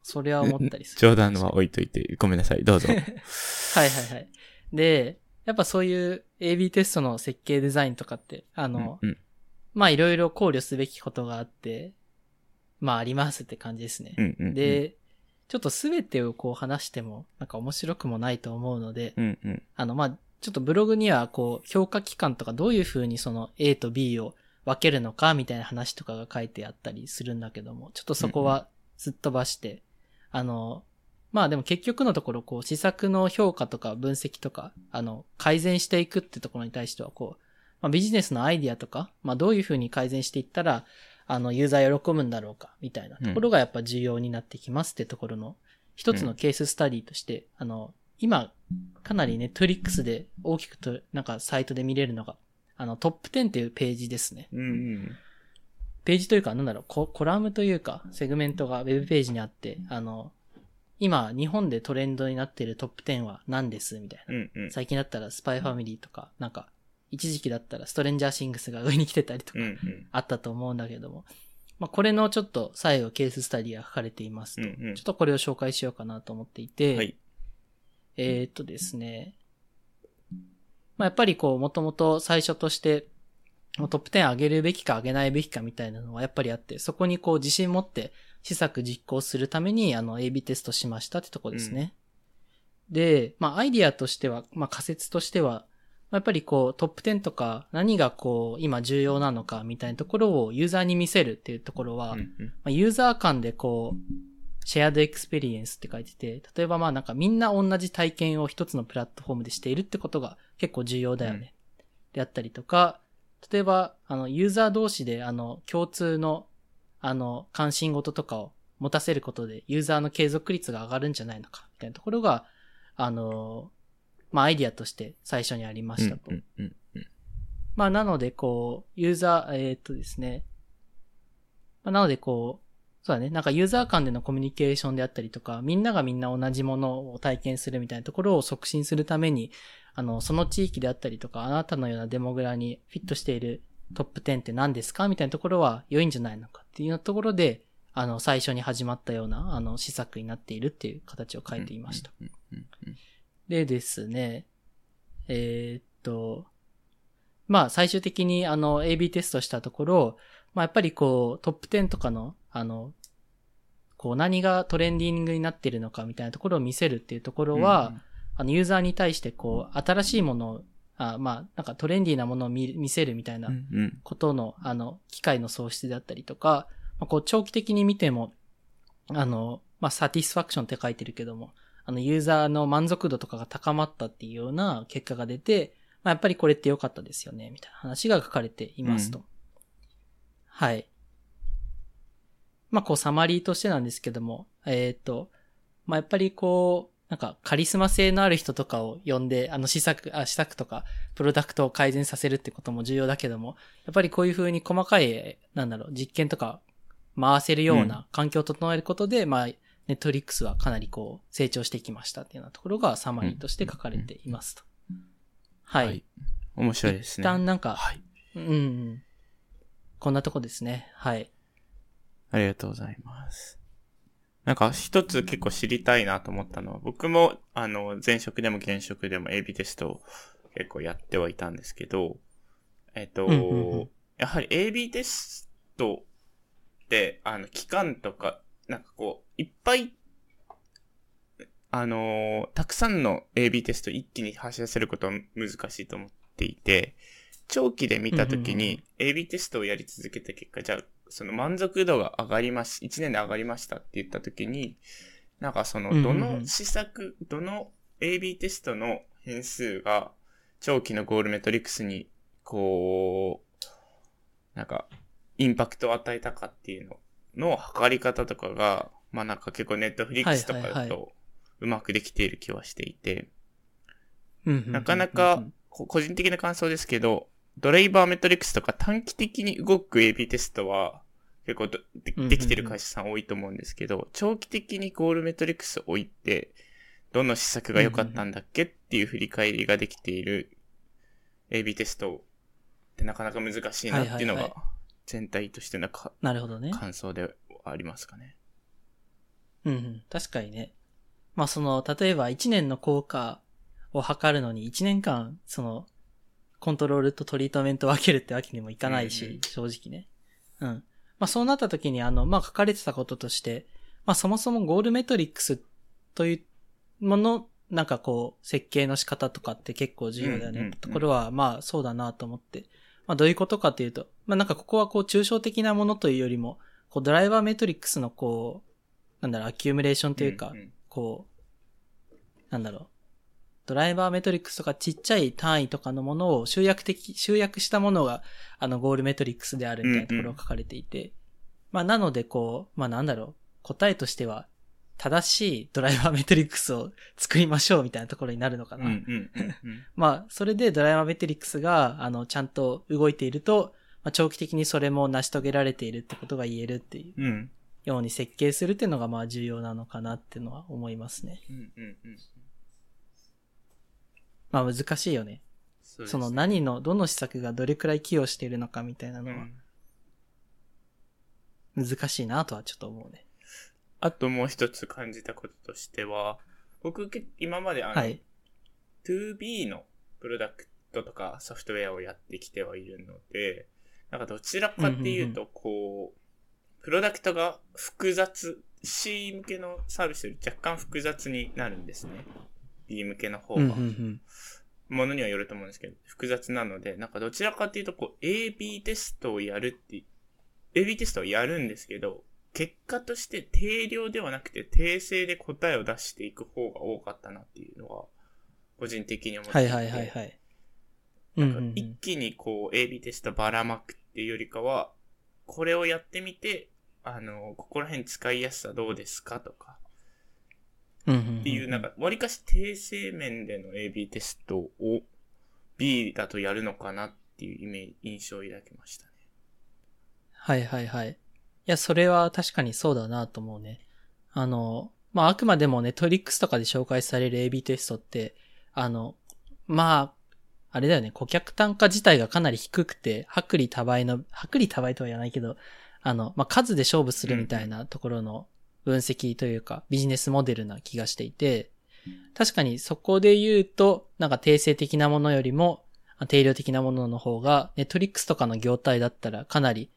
それは思ったりする。冗談は置いといて、ごめんなさい。どうぞ。[LAUGHS] はいはいはい。で、やっぱそういう AB テストの設計デザインとかって、あの、うんうん、まあいろいろ考慮すべきことがあって、まあありますって感じですね。うんうんうん、で、ちょっとすべてをこう話しても、なんか面白くもないと思うので、うんうん、あの、まあちょっとブログにはこう、評価期間とかどういうふうにその A と B を分けるのかみたいな話とかが書いてあったりするんだけども、ちょっとそこはすっ飛ばして、あの、まあでも結局のところ、こう、施策の評価とか分析とか、あの、改善していくってところに対しては、こう、まあビジネスのアイディアとか、まあどういうふうに改善していったら、あの、ユーザー喜ぶんだろうか、みたいなところがやっぱ重要になってきますってところの、一つのケーススタディとして、うん、あの、今、かなりネットリックスで大きくと、なんかサイトで見れるのが、あの、トップ10っていうページですね。うんうん、ページというか、なんだろうコ、コラムというか、セグメントがウェブページにあって、あの、今、日本でトレンドになっているトップ10は何です？みたいな、うんうん。最近だったらスパイファミリーとか、なんか、一時期だったらストレンジャーシングスが上に来てたりとか、あったと思うんだけども、まあ、これのちょっと最後ケーススタディが書かれていますと、うんうん、ちょっとこれを紹介しようかなと思っていて、はい、えー、っとですね、まあ、やっぱりこう、もともと最初として、トップ10上げるべきか上げないべきかみたいなのはやっぱりあって、そこにこう自信持って施策実行するために、あの、AB テストしましたってとこですね。うん、で、まあ、アイディアとしては、まあ、仮説としては、やっぱりこう、トップ10とか、何がこう、今重要なのかみたいなところをユーザーに見せるっていうところは、うんうん、まあ、ユーザー間でこう、shared experience って書いてて、例えばまあなんかみんな同じ体験を一つのプラットフォームでしているってことが結構重要だよね。うん、であったりとか、例えば、あの、ユーザー同士で、あの、共通のあの、関心事とかを持たせることで、ユーザーの継続率が上がるんじゃないのか、みたいなところが、あの、まあ、アイディアとして最初にありましたと。まあ、なので、こう、ユーザー、えー、っとですね。まあ、なので、こう、そうだね。なんかユーザー間でのコミュニケーションであったりとか、みんながみんな同じものを体験するみたいなところを促進するために、あの、その地域であったりとか、あなたのようなデモグラにフィットしているトップ10って何ですか？みたいなところは良いんじゃないのかっていうところで、あの、最初に始まったような、あの、施策になっているっていう形を変えていました。でですね、えー、っと、まあ、最終的に、あの、AB テストしたところ、まあ、やっぱりこう、トップ10とかの、あの、こう、何がトレンディングになっているのかみたいなところを見せるっていうところは、うん、あの、ユーザーに対して、こう、新しいものをあまあ、なんかトレンディーなものを見見せるみたいなことの、うんうん、あの、機会の創出であったりとか、まあ、こう、長期的に見ても、あの、まあ、サティスファクションって書いてるけども、あの、ユーザーの満足度とかが高まったっていうような結果が出て、まあ、やっぱりこれって良かったですよね、みたいな話が書かれていますと。うん、はい。まあ、こう、サマリーとしてなんですけども、えっ、ー、と、まあ、やっぱりこう、なんかカリスマ性のある人とかを呼んで、あの施策、あ、施策とか、プロダクトを改善させるってことも重要だけども、やっぱりこういう風に細かい、なんだろう、実験とか回せるような環境を整えることで、うん、まあ、ネットリックスはかなりこう、成長してきましたっていうようなところがサマリーとして書かれていますと。はい、はい。面白いですね。一旦なんか、はい。うん。こんなとこですね。はい。ありがとうございます。なんか一つ結構知りたいなと思ったのは、僕もあの前職でも現職でも AB テストを結構やってはいたんですけど、えっ、と、うんうんうん、やはり AB テストってあの期間とか、なんかこう、いっぱいあのたくさんの AB テスト一気に発射することは難しいと思っていて、長期で見たときに AB テストをやり続けた結果、じゃあその満足度が上がりまし、1年で上がりましたって言った時に、なんかその、どの施策、どの AB テストの変数が長期のゴールメトリックスに、こう、なんか、インパクトを与えたかっていうのの測り方とかが、まあなんか結構ネットフリックスとかだとうまくできている気はしていて、なかなか、こ個人的な感想ですけど、ドライバーメトリックスとか短期的に動く AB テストは結構どでうんうんうんできてる会社さん多いと思うんですけど、長期的にゴールメトリックスを置いて、どの施策が良かったんだっけっていう振り返りができている AB テストってなかなか難しいなっていうのがはいはい全体としてのかなるほどね。感想ではありますかね。うんうん。確かにね。まあその、例えば1年の効果を測るのに1年間、その、コントロールとトリートメントを分けるってわけにもいかないし、うんうん正直ね。うん。まあそうなった時に、あの、まあ書かれてたこととして、まあそもそもゴールメトリックスというもの、なんかこう、設計の仕方とかって結構重要だよね。ところは、まあそうだなと思って。まあどういうことかというと、まあなんかここはこう抽象的なものというよりも、こうドライバーメトリックスのこう、なんだろう、アキュムレーションというか、こう、なんだろう。ドライバーメトリックスとかちっちゃい単位とかのものを集約的、集約したものが、あの、ゴールメトリックスであるみたいなところが書かれていて。まあ、なので、こう、まあ、なんだろう。答えとしては、正しいドライバーメトリックスを作りましょうみたいなところになるのかな。うんうんうんうん。[LAUGHS] まあ、それでドライバーメトリックスが、あの、ちゃんと動いていると、まあ、長期的にそれも成し遂げられているってことが言えるっていううん。ように設計するっていうのが、まあ、重要なのかなっていうのは思いますね。うんうんうん。まあ難しいよね。そその何の、どの施策がどれくらい寄与しているのかみたいなのは難しいなとはちょっと思うね。あともう一つ感じたこととしては、僕け今まであの、はい。2B のプロダクトとかソフトウェアをやってきてはいるので、なんかどちらかっていうと、こう、プロダクトが複雑、C 向けのサービスより若干複雑になるんですね。B 向けの方が。ものにはよると思うんですけど、複雑なので、なんかどちらかっていうと、こう、AB テストをやるって、AB テストをやるんですけど、結果として定量ではなくて定性で答えを出していく方が多かったなっていうのは、個人的に思っていて、はいはいはいはい。うんうんうん一気にこう AB テストばらまくっていうよりかは、これをやってみて、あの、ここら辺使いやすさどうですかとか、っていう、なんか、割かし定性面での AB テストを B だとやるのかなっていうイメージ、印象を抱きましたね。はいはいはい。いや、それは確かにそうだなと思うね。あの、まあ、あくまでもね、トリックスとかで紹介される AB テストって、あの、まあ、あれだよね、顧客単価自体がかなり低くて、薄利多売の、薄利多売とは言わないけど、あの、まあ、数で勝負するみたいなところの分析というか、ビジネスモデルな気がしていて、確かにそこで言うと、なんか定性的なものよりも、あ定量的なものの方が、ネットリックスとかの業態だったらかなり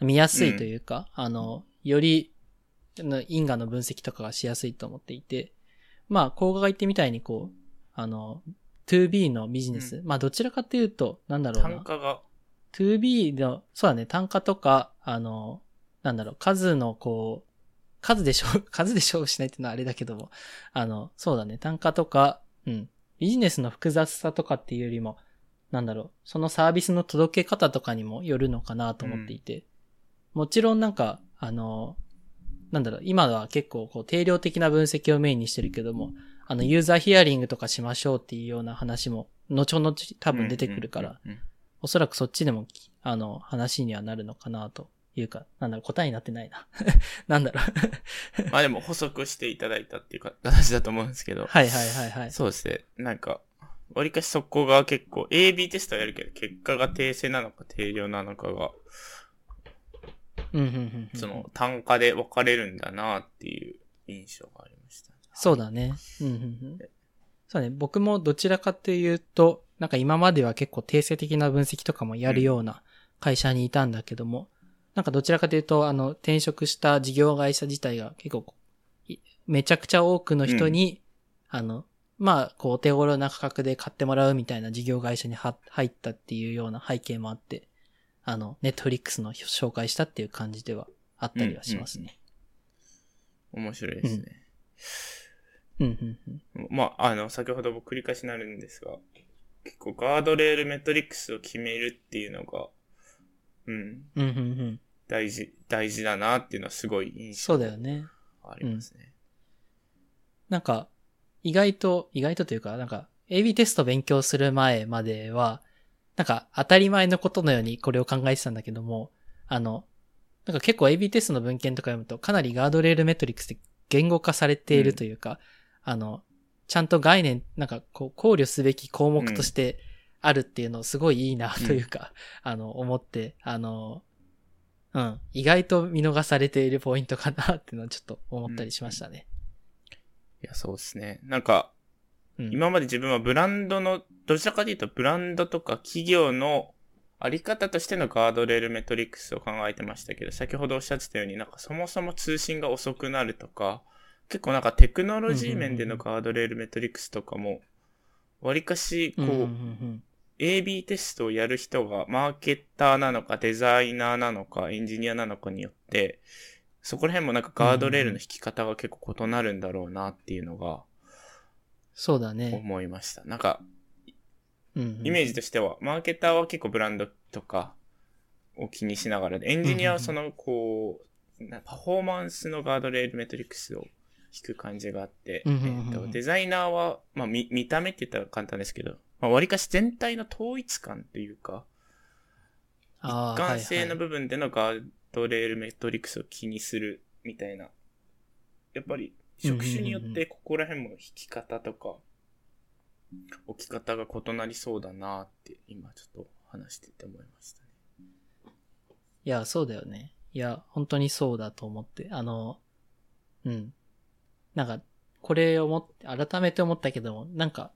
見やすいというか、あの、より、因果の分析とかがしやすいと思っていて、まあ、甲賀が言ってみたいにこう、あの、2B のビジネス、まあ、どちらかというと、なんだろうな。単価が、2B の、そうだね、単価とか、あの、なんだろう、数のこう、数で勝負、[LAUGHS] 数で勝負しないっていうのはあれだけども、あの、そうだね、単価とか、うん、ビジネスの複雑さとかっていうよりも、なんだろう、そのサービスの届け方とかにもよるのかなと思っていて、もちろんなんか、あの、なんだろう、今は結構こう定量的な分析をメインにしてるけども、あの、ユーザーヒアリングとかしましょうっていうような話も、後々多分出てくるから、うんうんうんおそらくそっちでも、あの、話にはなるのかなというか、なんだろう、答えになってないな。[LAUGHS] なんだろう。まあでも補足していただいたっていうか形だと思うんですけど、はいはいはいはい。そうですね。なんか、割かしそこが結構 AB テストはやるけど、結果が定性なのか定量なのかが、うんうんうんうん。その単価で分かれるんだなっていう印象がありました。そうだね。うんうんうん。そうね。僕もどちらかというと、なんか今までは結構定性的な分析とかもやるような会社にいたんだけども、なんかどちらかというと、あの、転職した事業会社自体が結構、いめちゃくちゃ多くの人に、あの、まあ、こう、お手頃な価格で買ってもらうみたいな事業会社には入ったっていうような背景もあって、あの、ネットフリックスの紹介したっていう感じではあったりはしますね。面白いですね。うん、うん、うん。まあ、あの、先ほど僕繰り返しになるんですが、結構ガードレールメトリックスを決めるっていうのが、うん、うん、うん、うん。大事、大事だなっていうのはすごい印象そうだよね。ありますね。なんか、意外と、意外とというか、なんか、AB テスト勉強する前までは、なんか当たり前のことのようにこれを考えてたんだけども、あの、なんか結構 AB テストの文献とか読むとかなりガードレールメトリックスで言語化されているというか、うん、あの、ちゃんと概念、なんかこう考慮すべき項目としてあるっていうのをすごいいいなというか、うん、あの、思って、あの、うん、意外と見逃されているポイントかなっていうのはちょっと思ったりしましたね。うん、いや、そうですね。なんか、今まで自分はブランドの、どちらかというとブランドとか企業のあり方としてのガードレールメトリックスを考えてましたけど、先ほどおっしゃってたようになんかそもそも通信が遅くなるとか、結構なんかテクノロジー面でのガードレールメトリックスとかも、わりかし、こう、AB テストをやる人がマーケッターなのかデザイナーなのかエンジニアなのかによって、そこら辺もなんかガードレールの引き方が結構異なるんだろうなっていうのが、そうだね。思いました。なんか、イメージとしては、マーケターは結構ブランドとかを気にしながらエンジニアはその、こう、パフォーマンスのガードレールメトリックスを引く感じがあって、えっと、デザイナーは、まあ見、見た目って言ったら簡単ですけど、まあ、割かし全体の統一感っていうか、一貫性の部分でのガードレールメトリックスを気にするみたいな。やっぱり職種によってここら辺も引き方とか、置き方が異なりそうだなって今ちょっと話してて思いましたね。いや、そうだよね。いや、本当にそうだと思って、あの、うん。なんか、これを思って、改めて思ったけども、なんか、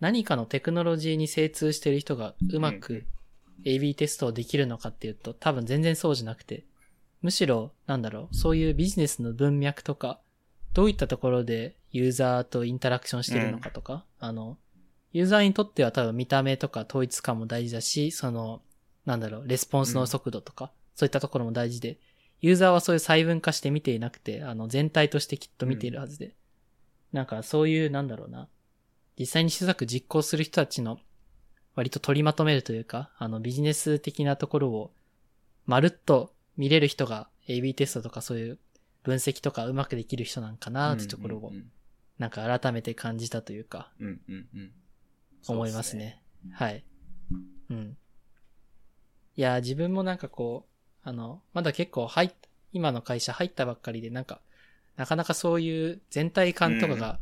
何かのテクノロジーに精通してる人がうまく AB テストをできるのかっていうと、多分全然そうじゃなくて、むしろ、なんだろう、そういうビジネスの文脈とか、どういったところでユーザーとインタラクションしてるのかとか、うん、あの、ユーザーにとっては多分見た目とか統一感も大事だし、その、なんだろう、レスポンスの速度とか、うん、そういったところも大事で、ユーザーはそういう細分化して見ていなくて、あの、全体としてきっと見ているはずで。うん、なんかそういう、なんだろうな、実際に施策実行する人たちの割と取りまとめるというか、あの、ビジネス的なところを、まるっと見れる人が AB テストとかそういう分析とかうまくできる人なんかなってところを、なんか改めて感じたというか、思いますね。はい。うん。いや、自分もなんかこう、あの、まだ結構入っ、今の会社入ったばっかりで、なんか、なかなかそういう全体感とかが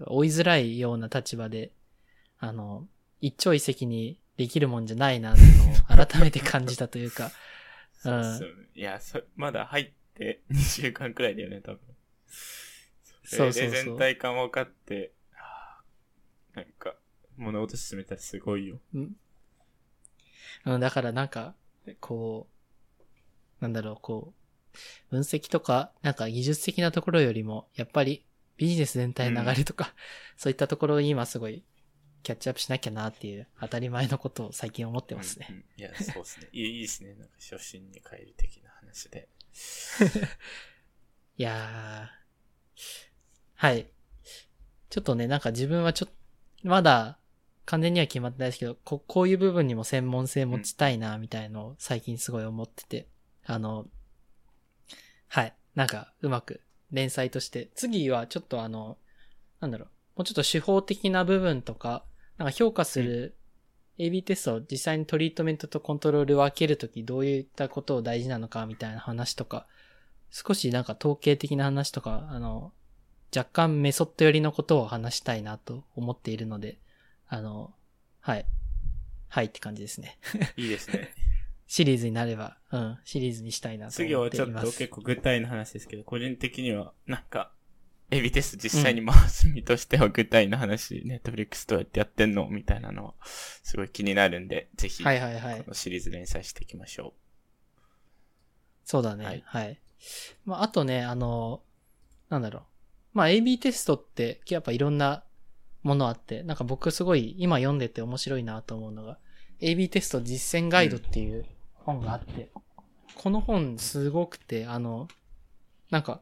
追いづらいような立場で、あの、一朝一夕にできるもんじゃないなっていうのを改めて感じたというか、[LAUGHS] うん。いや、そ、まだ入っって2週間くらいだよね、多分。それで全体感分かって、なんか、物事進めたらすごいよ。うん。うん、だからなんか、こう、なんだろう、こう、分析とか、なんか技術的なところよりも、やっぱりビジネス全体の流れとか、うん、そういったところに今すごいキャッチアップしなきゃなっていう当たり前のことを最近思ってますね。うんうん、いや、そうですね。いいですね。なんか初心に帰る的な話で。[LAUGHS] いやー。はい。ちょっとね、なんか自分はちょっと、まだ完全には決まってないですけど、ここういう部分にも専門性持ちたいな、みたいのを最近すごい思ってて、うん、あの、はい。なんか、うまく連載として、次はちょっとあの、なんだろう、もうちょっと手法的な部分とか、なんか評価する AB テストを実際にトリートメントとコントロールを分けるときどういったことを大事なのかみたいな話とか、少しなんか統計的な話とか、あの、若干メソッド寄りのことを話したいなと思っているので、あの、はい。はいって感じですね。[LAUGHS] いいですね。シリーズになれば、うん、シリーズにしたいなと思っています。次はちょっと結構具体の話ですけど、個人的には、なんか、エビテスト実際に回す身としては具体の話、ネットフリックスどうやってやってんのみたいなのは、すごい気になるんで、ぜひ、はいはいはい。このシリーズ連載していきましょう。そうだね。はい。はい、まあ、あとね、あの、なんだろう。まあ、AB テストって、やっぱいろんなものあって、なんか僕すごい今読んでて面白いなと思うのが、AB テスト実践ガイドっていう本があって、うん、この本すごくて、あの、なんか、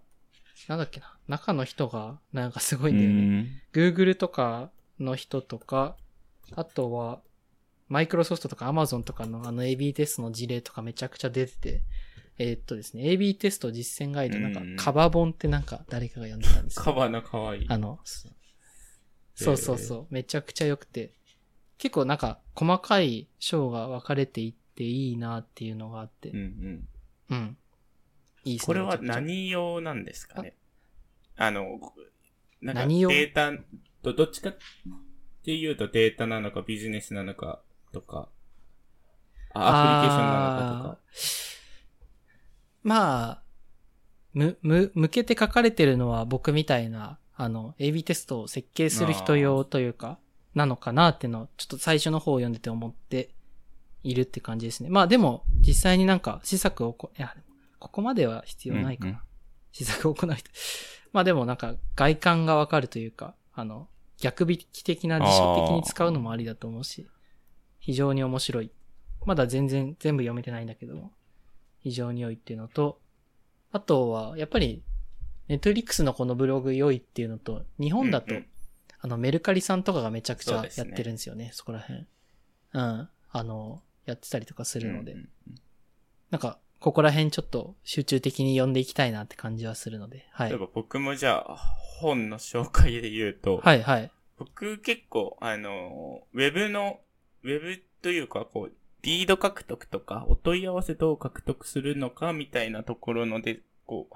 なんだっけな、中の人が、なんかすごいんだよね。Google とかの人とか、あとは、マイクロソフトとか Amazon とかのあの AB テストの事例とかめちゃくちゃ出てて、えーっとですね、AB テスト実践ガイド、なんかうん、カバ本ってなんか誰かが読んでたんですけどカバの可愛い。あの、そうそうそう、めちゃくちゃ良くて、結構なんか細かい章が分かれていっていいなっていうのがあってうん、うん。うん。いい。これは何用なんですかね？あの、なんか何用？データ、どどっちかっていうとデータなのかビジネスなのかとか、あアプリケーションなのかとか。まあ、む、む、向けて書かれてるのは僕みたいな、あの、AB テストを設計する人用というか、なのかなっていうのを、ちょっと最初の方を読んでて思っているって感じですね。まあでも、実際になんか施策をこ、いや、ここまでは必要ないかな。うんうん施策を行う人。[LAUGHS] まあでもなんか外観がわかるというか、あの、逆引き的な辞書的に使うのもありだと思うし、非常に面白い。まだ全然全部読めてないんだけども、非常に良いっていうのと、あとは、やっぱり、ネットリックスのこのブログ良いっていうのと、日本だと、うんうんあの、メルカリさんとかがめちゃくちゃやってるんですよね、そこら辺。うん。あの、やってたりとかするので、うんうんなんか、ここら辺ちょっと集中的に読んでいきたいなって感じはするので、はい例え。ば僕もじゃあ、本の紹介で言うと、はいはい。僕結構、あの、ウェブの、ウェブというか、こう、リード獲得とか、お問い合わせどう獲得するのかみたいなところので、こう、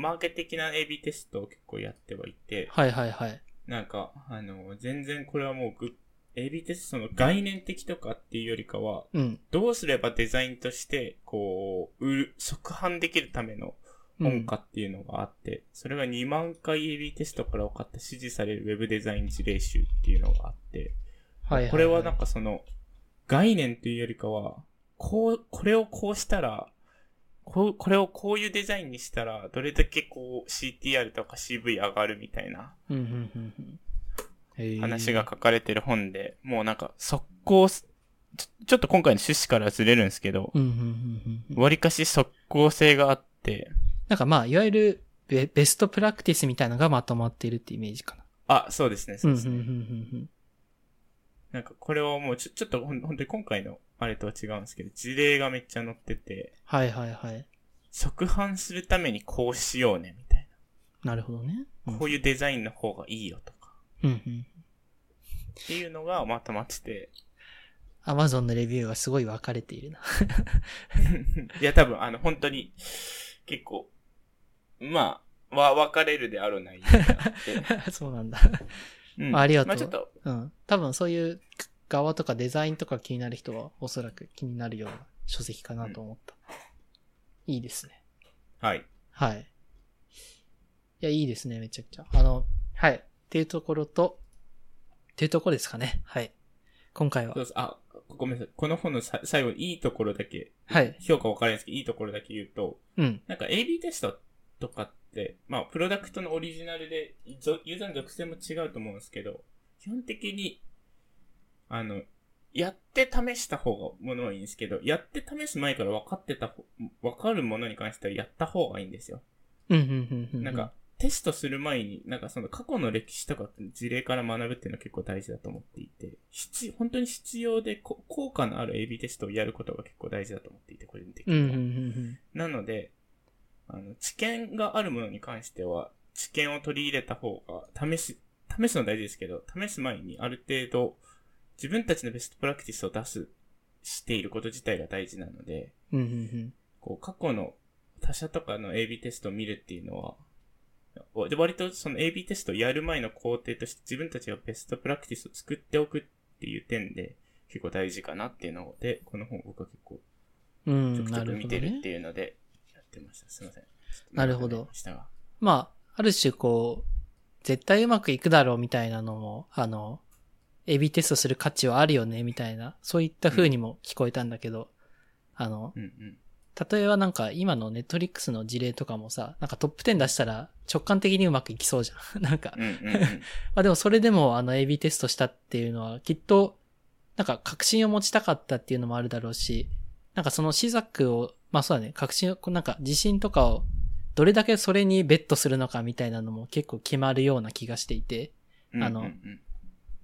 マーケ的な AB テストを結構やってはいて、はいはいはい。なんか、あの、全然これはもうグ、AB テストの概念的とかっていうよりかは、うん。どうすればデザインとして、こう、売る、即販できるためのうん。本かっていうのがあって、それが2万回 AB テストから分かった指示される Web デザイン事例集っていうのがあって、はいはい、はい。これはなんかその、概念というよりかは、こう、これをこうしたら、こう、これをこういうデザインにしたら、どれだけこう CTR とか CV 上がるみたいなうんうんうんうんへー話が書かれてる本で、もうなんか速攻す、ちょっと今回の趣旨からずれるんですけど。割かし速攻性があって、なんかまあ、いわゆるベベストプラクティスみたいなのがまとまっているってイメージかな。あ、そうですね、そうですね。なんかこれはもうちょ、ちょっとほん本当に今回のあれとは違うんですけど、事例がめっちゃ載ってて、はいはいはい。即販するためにこうしようね、みたいなるほどね。うな。んこういうデザインの方がいいよとか、うんうん。っていうのがまとまってて、アマゾンのレビューがすごい分かれているな。[LAUGHS] いや多分あの本当に結構、まあ、は分かれるである内容があって、[LAUGHS] そうなんだ。うんありがとうまあちょっと、うん。多分そういう側とかデザインとか気になる人はおそらく気になるような書籍かなと思った。いいですね。はい。はい。いや、いいですね、めちゃくちゃ。あの、はい。っていうところと、っていうところですかね。はい。今回はそう。そうあ、ごめんなさい。この本のさ最後、いいところだけ、はい。評価分かりないんですけど、いいところだけ言うと、うん。なんか AB テストとかって、まあ、プロダクトのオリジナルで、ぞユーザーの属性も違うと思うんですけど、基本的に、あの、やって試した方がものはいいんですけど、やって試す前から分かってた方、分かるものに関してはやった方がいいんですよ。うん、うん、うん、うん。なんか、、テストする前に、なんかその過去の歴史とか事例から学ぶっていうのは結構大事だと思っていて、必要、本当に必要でこ効果のある AB テストをやることが結構大事だと思っていて、個人的うん、には。うん、うん。なので、あの、知見があるものに関しては、知見を取り入れた方が、試す、試すの大事ですけど、試す前にある程度、自分たちのベストプラクティスを出す、していること自体が大事なので、うん、うん、うん。こう、過去の他社とかの AB テストを見るっていうのは、で割とその AB テストをやる前の工程として自分たちがベストプラクティスを作っておくっていう点で結構大事かなっていうので、この本を僕は結構うん、ちょくちょく見てるって。いうのでやってました。すいません。なるほどましたがまあ、ある種こう、絶対うまくいくだろうみたいなのも、あの、AB テストする価値はあるよね、みたいな、そういった風にも聞こえたんだけど、あの、うんうん。例えばなんか今のネットリックスの事例とかもさ、なんかトップ10出したら直感的にうまくいきそうじゃん。[LAUGHS] なんか、うんうんうん。[LAUGHS] まあでもそれでもあの AB テストしたっていうのはきっと、なんか確信を持ちたかったっていうのもあるだろうし、なんかその試作を、まあそうだね、確信を、なんか自信とかをどれだけそれにベットするのかみたいなのも結構決まるような気がしていて、うんあのうんうん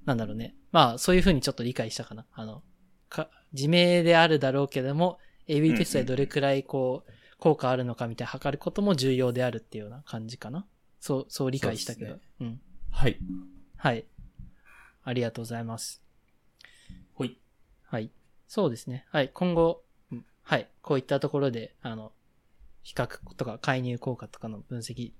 なんだろうね。まあそういう風にちょっと理解したかな。あの、か、自明であるだろうけども、AB テストでどれくらいこう、効果あるのかみたいな測ることも重要であるっていうような感じかな。そう、そう理解したけど。うね、うん。はい。はい。ありがとうございます。はい。はい。そうですね。はい。今後、はい。こういったところで、あの、比較とか介入効果とかの分析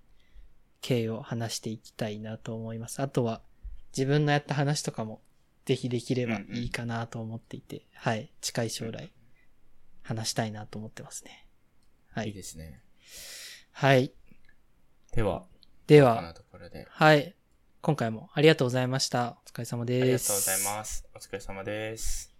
系を話していきたいなと思います。あとは、自分のやった話とかも、ぜひできればいいかなと思っていて、うんうん、はい。近い将来、話したいなと思ってますね。はい。いいですね。はい。では。では。はい。今回もありがとうございました。お疲れ様です。ありがとうございます。お疲れ様です。